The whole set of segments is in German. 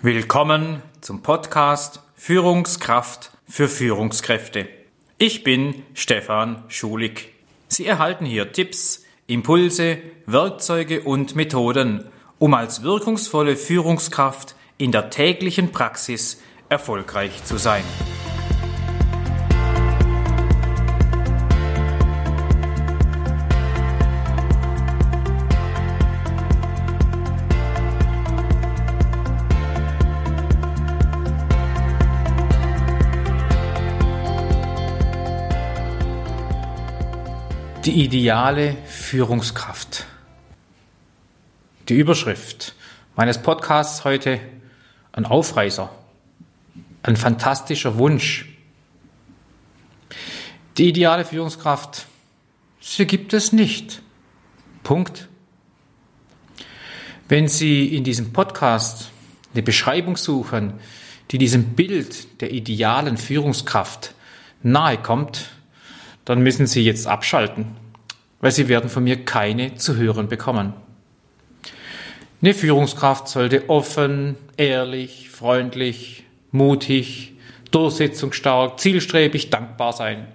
Willkommen zum Podcast Führungskraft für Führungskräfte. Ich bin Stefan Schulig. Sie erhalten hier Tipps, Impulse, Werkzeuge und Methoden, um als wirkungsvolle Führungskraft in der täglichen Praxis erfolgreich zu sein. Die ideale Führungskraft. Die Überschrift meines Podcasts heute ein Aufreißer, ein fantastischer Wunsch. Die ideale Führungskraft, sie gibt es nicht. Punkt. Wenn Sie in diesem Podcast eine Beschreibung suchen, die diesem Bild der idealen Führungskraft nahe kommt, dann müssen Sie jetzt abschalten, weil Sie werden von mir keine zu hören bekommen. Eine Führungskraft sollte offen, ehrlich, freundlich, mutig, durchsetzungsstark, zielstrebig, dankbar sein.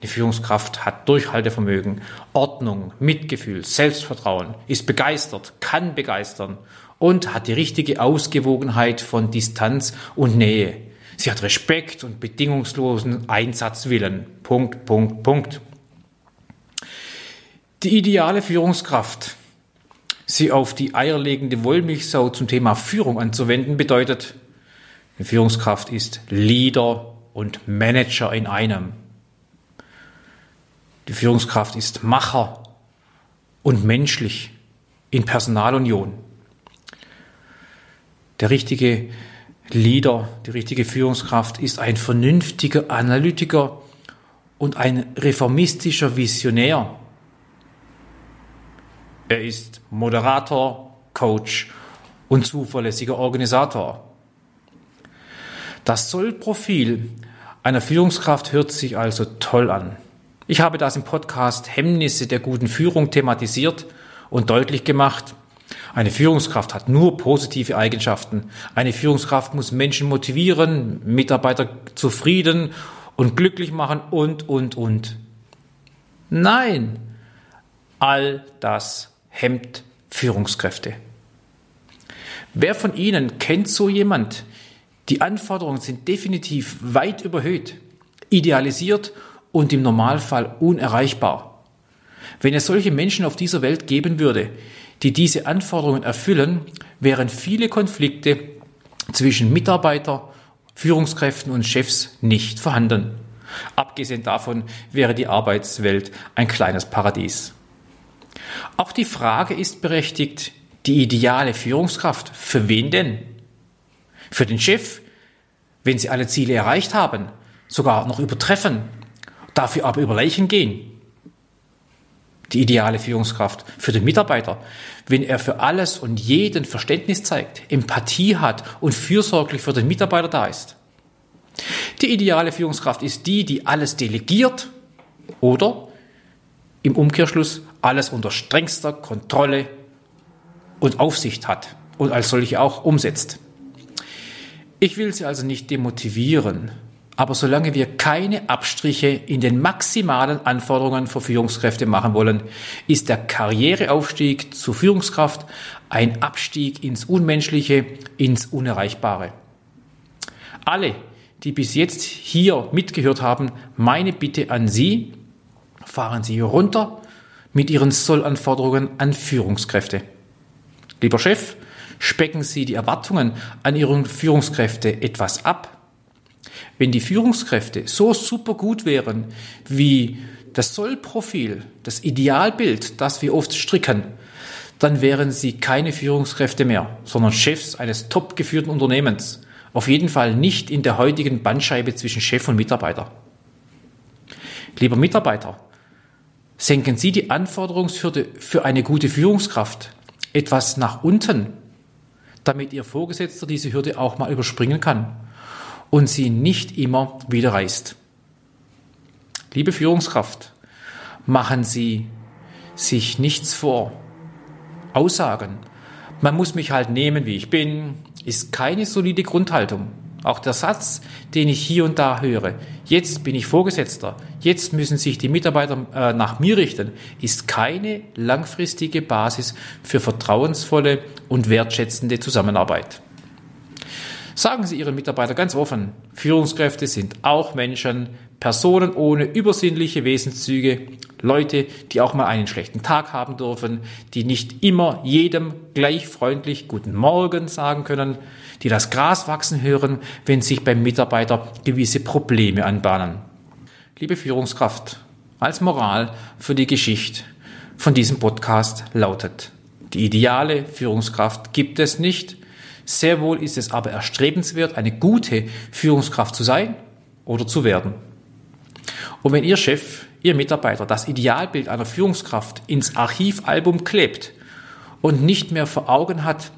Eine Führungskraft hat Durchhaltevermögen, Ordnung, Mitgefühl, Selbstvertrauen, ist begeistert, kann begeistern und hat die richtige Ausgewogenheit von Distanz und Nähe. Sie hat Respekt und bedingungslosen Einsatzwillen. Punkt, Punkt, Punkt. Die ideale Führungskraft, sie auf die eierlegende Wollmilchsau zum Thema Führung anzuwenden, bedeutet, eine Führungskraft ist Leader und Manager in einem. Die Führungskraft ist Macher und menschlich in Personalunion. Der richtige Leader, die richtige Führungskraft ist ein vernünftiger Analytiker und ein reformistischer Visionär. Er ist Moderator, Coach und zuverlässiger Organisator. Das Sollprofil einer Führungskraft hört sich also toll an. Ich habe das im Podcast Hemmnisse der guten Führung thematisiert und deutlich gemacht, eine Führungskraft hat nur positive Eigenschaften. Eine Führungskraft muss Menschen motivieren, Mitarbeiter zufrieden und glücklich machen und, und, und. Nein, all das hemmt Führungskräfte. Wer von Ihnen kennt so jemand? Die Anforderungen sind definitiv weit überhöht, idealisiert und im Normalfall unerreichbar. Wenn es solche Menschen auf dieser Welt geben würde, die diese Anforderungen erfüllen, wären viele Konflikte zwischen Mitarbeiter, Führungskräften und Chefs nicht vorhanden. Abgesehen davon wäre die Arbeitswelt ein kleines Paradies. Auch die Frage ist berechtigt, die ideale Führungskraft, für wen denn? Für den Chef, wenn sie alle Ziele erreicht haben, sogar noch übertreffen, dafür aber über Leichen gehen die ideale Führungskraft für den Mitarbeiter, wenn er für alles und jeden Verständnis zeigt, Empathie hat und fürsorglich für den Mitarbeiter da ist. Die ideale Führungskraft ist die, die alles delegiert oder im Umkehrschluss alles unter strengster Kontrolle und Aufsicht hat und als solche auch umsetzt. Ich will sie also nicht demotivieren, aber solange wir keine Abstriche in den maximalen Anforderungen für Führungskräfte machen wollen, ist der Karriereaufstieg zur Führungskraft ein Abstieg ins Unmenschliche, ins Unerreichbare. Alle, die bis jetzt hier mitgehört haben, meine Bitte an Sie, fahren Sie runter mit Ihren Sollanforderungen an Führungskräfte. Lieber Chef, specken Sie die Erwartungen an Ihren Führungskräfte etwas ab wenn die Führungskräfte so super gut wären wie das Sollprofil, das Idealbild, das wir oft stricken, dann wären sie keine Führungskräfte mehr, sondern Chefs eines top geführten Unternehmens. Auf jeden Fall nicht in der heutigen Bandscheibe zwischen Chef und Mitarbeiter. Lieber Mitarbeiter, senken Sie die Anforderungshürde für eine gute Führungskraft etwas nach unten, damit Ihr Vorgesetzter diese Hürde auch mal überspringen kann und sie nicht immer wieder reißt. Liebe Führungskraft, machen Sie sich nichts vor. Aussagen. Man muss mich halt nehmen, wie ich bin. ist keine solide Grundhaltung. Auch der Satz, den ich hier und da höre, jetzt bin ich Vorgesetzter, jetzt müssen sich die Mitarbeiter äh, nach mir richten, ist keine langfristige Basis für vertrauensvolle und wertschätzende Zusammenarbeit. Sagen Sie Ihren Mitarbeitern ganz offen, Führungskräfte sind auch Menschen, Personen ohne übersinnliche Wesenszüge, Leute, die auch mal einen schlechten Tag haben dürfen, die nicht immer jedem gleich freundlich Guten Morgen sagen können, die das Gras wachsen hören, wenn sich beim Mitarbeiter gewisse Probleme anbahnen. Liebe Führungskraft, als Moral für die Geschichte von diesem Podcast lautet, die ideale Führungskraft gibt es nicht, sehr wohl ist es aber erstrebenswert, eine gute Führungskraft zu sein oder zu werden. Und wenn Ihr Chef, Ihr Mitarbeiter das Idealbild einer Führungskraft ins Archivalbum klebt und nicht mehr vor Augen hat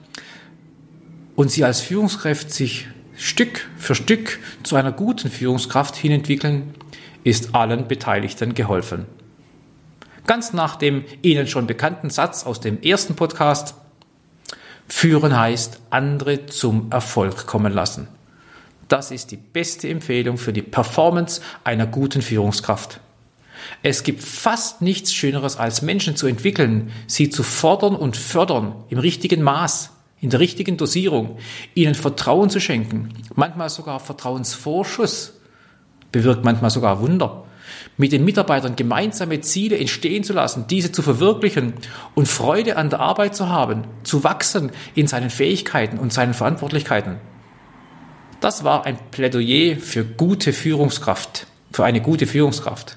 und Sie als Führungskraft sich Stück für Stück zu einer guten Führungskraft hinentwickeln, ist allen Beteiligten geholfen. Ganz nach dem Ihnen schon bekannten Satz aus dem ersten Podcast, Führen heißt, andere zum Erfolg kommen lassen. Das ist die beste Empfehlung für die Performance einer guten Führungskraft. Es gibt fast nichts Schöneres als Menschen zu entwickeln, sie zu fordern und fördern im richtigen Maß, in der richtigen Dosierung, ihnen Vertrauen zu schenken, manchmal sogar Vertrauensvorschuss, bewirkt manchmal sogar Wunder, mit den Mitarbeitern gemeinsame Ziele entstehen zu lassen, diese zu verwirklichen und Freude an der Arbeit zu haben, zu wachsen in seinen Fähigkeiten und seinen Verantwortlichkeiten. Das war ein Plädoyer für gute Führungskraft, für eine gute Führungskraft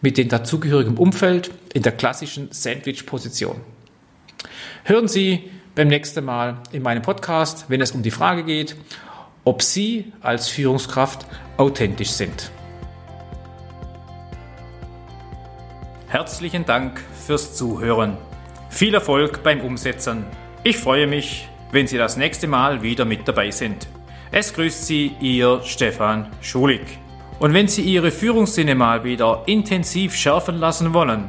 mit dem dazugehörigen Umfeld in der klassischen Sandwich-Position. Hören Sie beim nächsten Mal in meinem Podcast, wenn es um die Frage geht, ob Sie als Führungskraft authentisch sind. Herzlichen Dank fürs Zuhören. Viel Erfolg beim Umsetzen. Ich freue mich, wenn Sie das nächste Mal wieder mit dabei sind. Es grüßt Sie Ihr Stefan Schulig. Und wenn Sie Ihre Führungssinne mal wieder intensiv schärfen lassen wollen,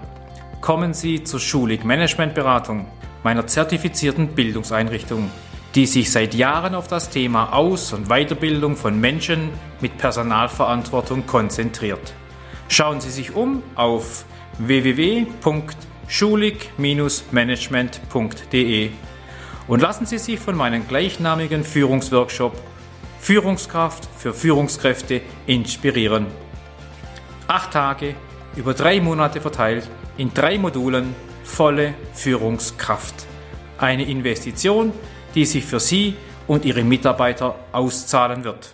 kommen Sie zur Schulig Management Beratung, meiner zertifizierten Bildungseinrichtung, die sich seit Jahren auf das Thema Aus- und Weiterbildung von Menschen mit Personalverantwortung konzentriert. Schauen Sie sich um auf www.schulig-management.de und lassen Sie sich von meinem gleichnamigen Führungsworkshop Führungskraft für Führungskräfte inspirieren. Acht Tage über drei Monate verteilt in drei Modulen volle Führungskraft. Eine Investition, die sich für Sie und Ihre Mitarbeiter auszahlen wird.